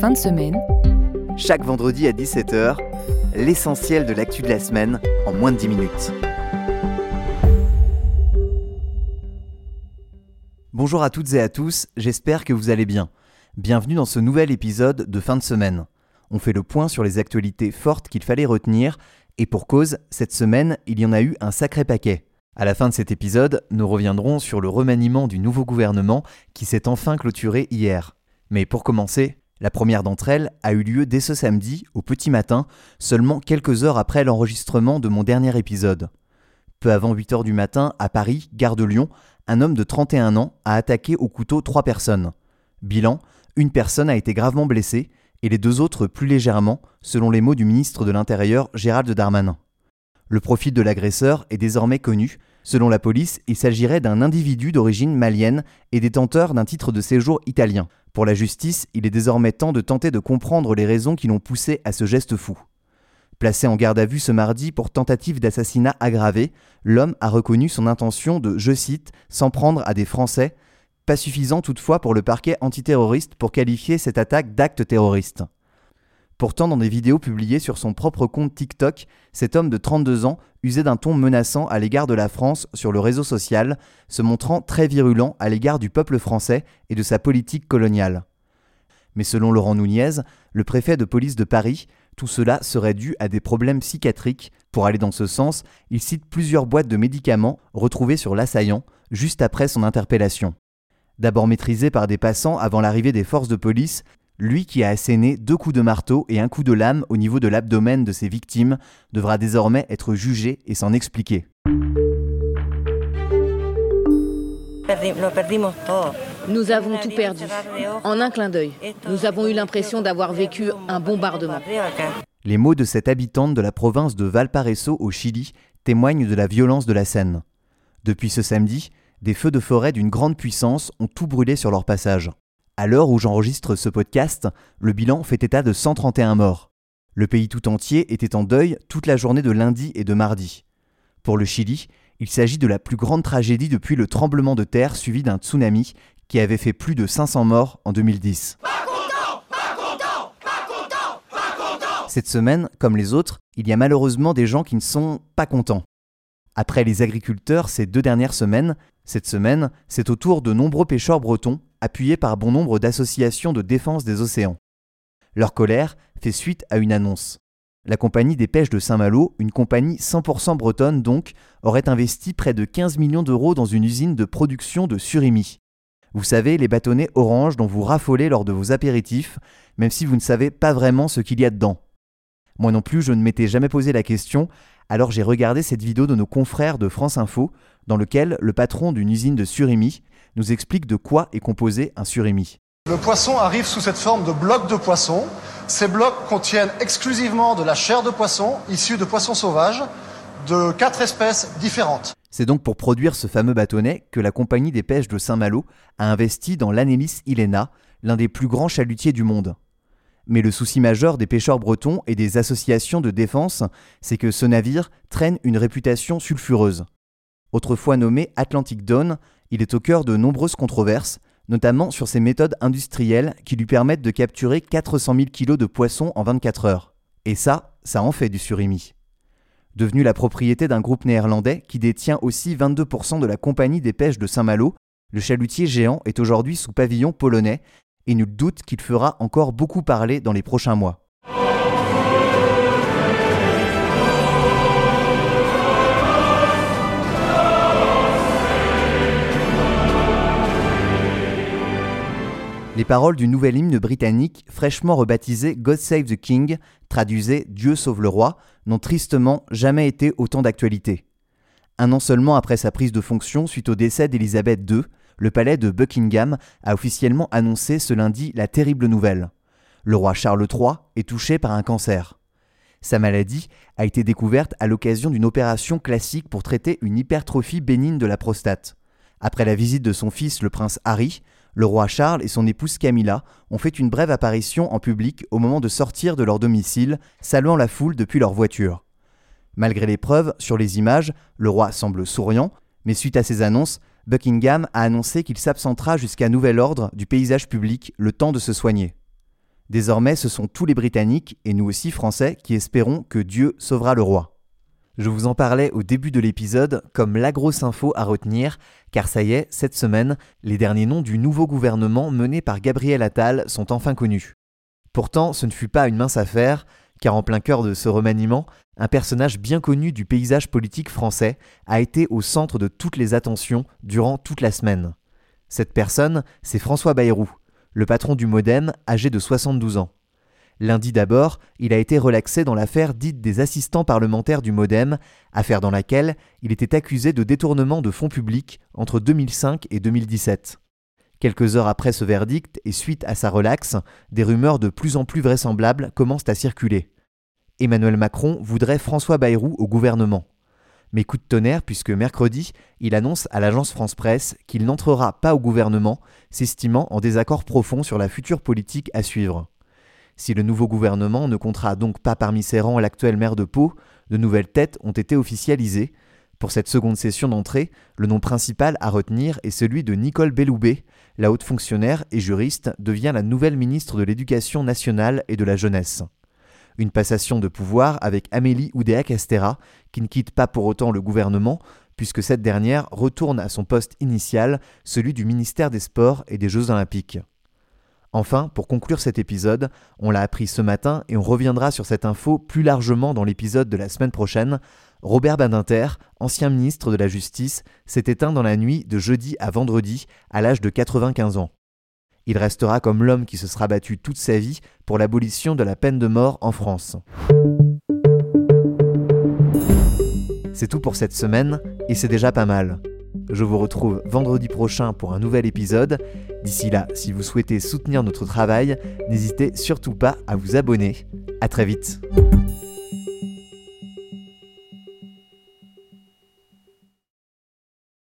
Fin de semaine. Chaque vendredi à 17h, l'essentiel de l'actu de la semaine en moins de 10 minutes. Bonjour à toutes et à tous, j'espère que vous allez bien. Bienvenue dans ce nouvel épisode de fin de semaine. On fait le point sur les actualités fortes qu'il fallait retenir, et pour cause, cette semaine, il y en a eu un sacré paquet. À la fin de cet épisode, nous reviendrons sur le remaniement du nouveau gouvernement qui s'est enfin clôturé hier. Mais pour commencer, la première d'entre elles a eu lieu dès ce samedi, au petit matin, seulement quelques heures après l'enregistrement de mon dernier épisode. Peu avant 8 heures du matin, à Paris, gare de Lyon, un homme de 31 ans a attaqué au couteau trois personnes. Bilan, une personne a été gravement blessée et les deux autres plus légèrement, selon les mots du ministre de l'Intérieur Gérald Darmanin. Le profil de l'agresseur est désormais connu. Selon la police, il s'agirait d'un individu d'origine malienne et détenteur d'un titre de séjour italien. Pour la justice, il est désormais temps de tenter de comprendre les raisons qui l'ont poussé à ce geste fou. Placé en garde à vue ce mardi pour tentative d'assassinat aggravé, l'homme a reconnu son intention de, je cite, s'en prendre à des Français, pas suffisant toutefois pour le parquet antiterroriste pour qualifier cette attaque d'acte terroriste. Pourtant, dans des vidéos publiées sur son propre compte TikTok, cet homme de 32 ans usait d'un ton menaçant à l'égard de la France sur le réseau social, se montrant très virulent à l'égard du peuple français et de sa politique coloniale. Mais selon Laurent Nunez, le préfet de police de Paris, tout cela serait dû à des problèmes psychiatriques. Pour aller dans ce sens, il cite plusieurs boîtes de médicaments retrouvées sur l'assaillant juste après son interpellation. D'abord maîtrisé par des passants avant l'arrivée des forces de police, lui qui a asséné deux coups de marteau et un coup de lame au niveau de l'abdomen de ses victimes devra désormais être jugé et s'en expliquer. Nous avons tout perdu. En un clin d'œil, nous avons eu l'impression d'avoir vécu un bombardement. Les mots de cette habitante de la province de Valparaiso au Chili témoignent de la violence de la scène. Depuis ce samedi, des feux de forêt d'une grande puissance ont tout brûlé sur leur passage. À l'heure où j'enregistre ce podcast, le bilan fait état de 131 morts. Le pays tout entier était en deuil toute la journée de lundi et de mardi. Pour le Chili, il s'agit de la plus grande tragédie depuis le tremblement de terre suivi d'un tsunami qui avait fait plus de 500 morts en 2010. Cette semaine, comme les autres, il y a malheureusement des gens qui ne sont pas contents. Après les agriculteurs ces deux dernières semaines, cette semaine, c'est au tour de nombreux pêcheurs bretons appuyés par bon nombre d'associations de défense des océans. Leur colère fait suite à une annonce. La compagnie des pêches de Saint-Malo, une compagnie 100% bretonne donc, aurait investi près de 15 millions d'euros dans une usine de production de surimi. Vous savez, les bâtonnets orange dont vous raffolez lors de vos apéritifs, même si vous ne savez pas vraiment ce qu'il y a dedans. Moi non plus, je ne m'étais jamais posé la question, alors j'ai regardé cette vidéo de nos confrères de France Info, dans lequel le patron d'une usine de surimi nous explique de quoi est composé un surimi. Le poisson arrive sous cette forme de blocs de poisson. Ces blocs contiennent exclusivement de la chair de poisson issue de poissons sauvages de quatre espèces différentes. C'est donc pour produire ce fameux bâtonnet que la compagnie des pêches de Saint-Malo a investi dans l'Anélis Ilena, l'un des plus grands chalutiers du monde. Mais le souci majeur des pêcheurs bretons et des associations de défense, c'est que ce navire traîne une réputation sulfureuse. Autrefois nommé Atlantic Dawn, il est au cœur de nombreuses controverses, notamment sur ses méthodes industrielles qui lui permettent de capturer 400 000 kg de poissons en 24 heures. Et ça, ça en fait du surimi. Devenu la propriété d'un groupe néerlandais qui détient aussi 22% de la compagnie des pêches de Saint-Malo, le chalutier géant est aujourd'hui sous pavillon polonais et nul doute qu'il fera encore beaucoup parler dans les prochains mois. Les paroles du nouvel hymne britannique, fraîchement rebaptisé God Save the King, traduisait Dieu sauve le roi, n'ont tristement jamais été autant d'actualité. Un an seulement après sa prise de fonction suite au décès d'Élisabeth II, le palais de Buckingham a officiellement annoncé ce lundi la terrible nouvelle. Le roi Charles III est touché par un cancer. Sa maladie a été découverte à l'occasion d'une opération classique pour traiter une hypertrophie bénigne de la prostate. Après la visite de son fils le prince Harry, le roi Charles et son épouse Camilla ont fait une brève apparition en public au moment de sortir de leur domicile, saluant la foule depuis leur voiture. Malgré l'épreuve, sur les images, le roi semble souriant, mais suite à ces annonces, Buckingham a annoncé qu'il s'absentera jusqu'à nouvel ordre du paysage public le temps de se soigner. Désormais, ce sont tous les Britanniques, et nous aussi Français, qui espérons que Dieu sauvera le roi. Je vous en parlais au début de l'épisode comme la grosse info à retenir, car ça y est, cette semaine, les derniers noms du nouveau gouvernement mené par Gabriel Attal sont enfin connus. Pourtant, ce ne fut pas une mince affaire, car en plein cœur de ce remaniement, un personnage bien connu du paysage politique français a été au centre de toutes les attentions durant toute la semaine. Cette personne, c'est François Bayrou, le patron du Modem, âgé de 72 ans. Lundi d'abord, il a été relaxé dans l'affaire dite des assistants parlementaires du Modem, affaire dans laquelle il était accusé de détournement de fonds publics entre 2005 et 2017. Quelques heures après ce verdict et suite à sa relaxe, des rumeurs de plus en plus vraisemblables commencent à circuler. Emmanuel Macron voudrait François Bayrou au gouvernement. Mais coup de tonnerre puisque mercredi, il annonce à l'agence France Presse qu'il n'entrera pas au gouvernement, s'estimant en désaccord profond sur la future politique à suivre. Si le nouveau gouvernement ne comptera donc pas parmi ses rangs l'actuel maire de Pau, de nouvelles têtes ont été officialisées. Pour cette seconde session d'entrée, le nom principal à retenir est celui de Nicole Belloubet. La haute fonctionnaire et juriste devient la nouvelle ministre de l'Éducation nationale et de la jeunesse. Une passation de pouvoir avec Amélie Oudéa-Castera, qui ne quitte pas pour autant le gouvernement, puisque cette dernière retourne à son poste initial, celui du ministère des Sports et des Jeux Olympiques. Enfin, pour conclure cet épisode, on l'a appris ce matin et on reviendra sur cette info plus largement dans l'épisode de la semaine prochaine, Robert Badinter, ancien ministre de la Justice, s'est éteint dans la nuit de jeudi à vendredi à l'âge de 95 ans. Il restera comme l'homme qui se sera battu toute sa vie pour l'abolition de la peine de mort en France. C'est tout pour cette semaine et c'est déjà pas mal. Je vous retrouve vendredi prochain pour un nouvel épisode. D'ici là, si vous souhaitez soutenir notre travail, n'hésitez surtout pas à vous abonner. A très vite.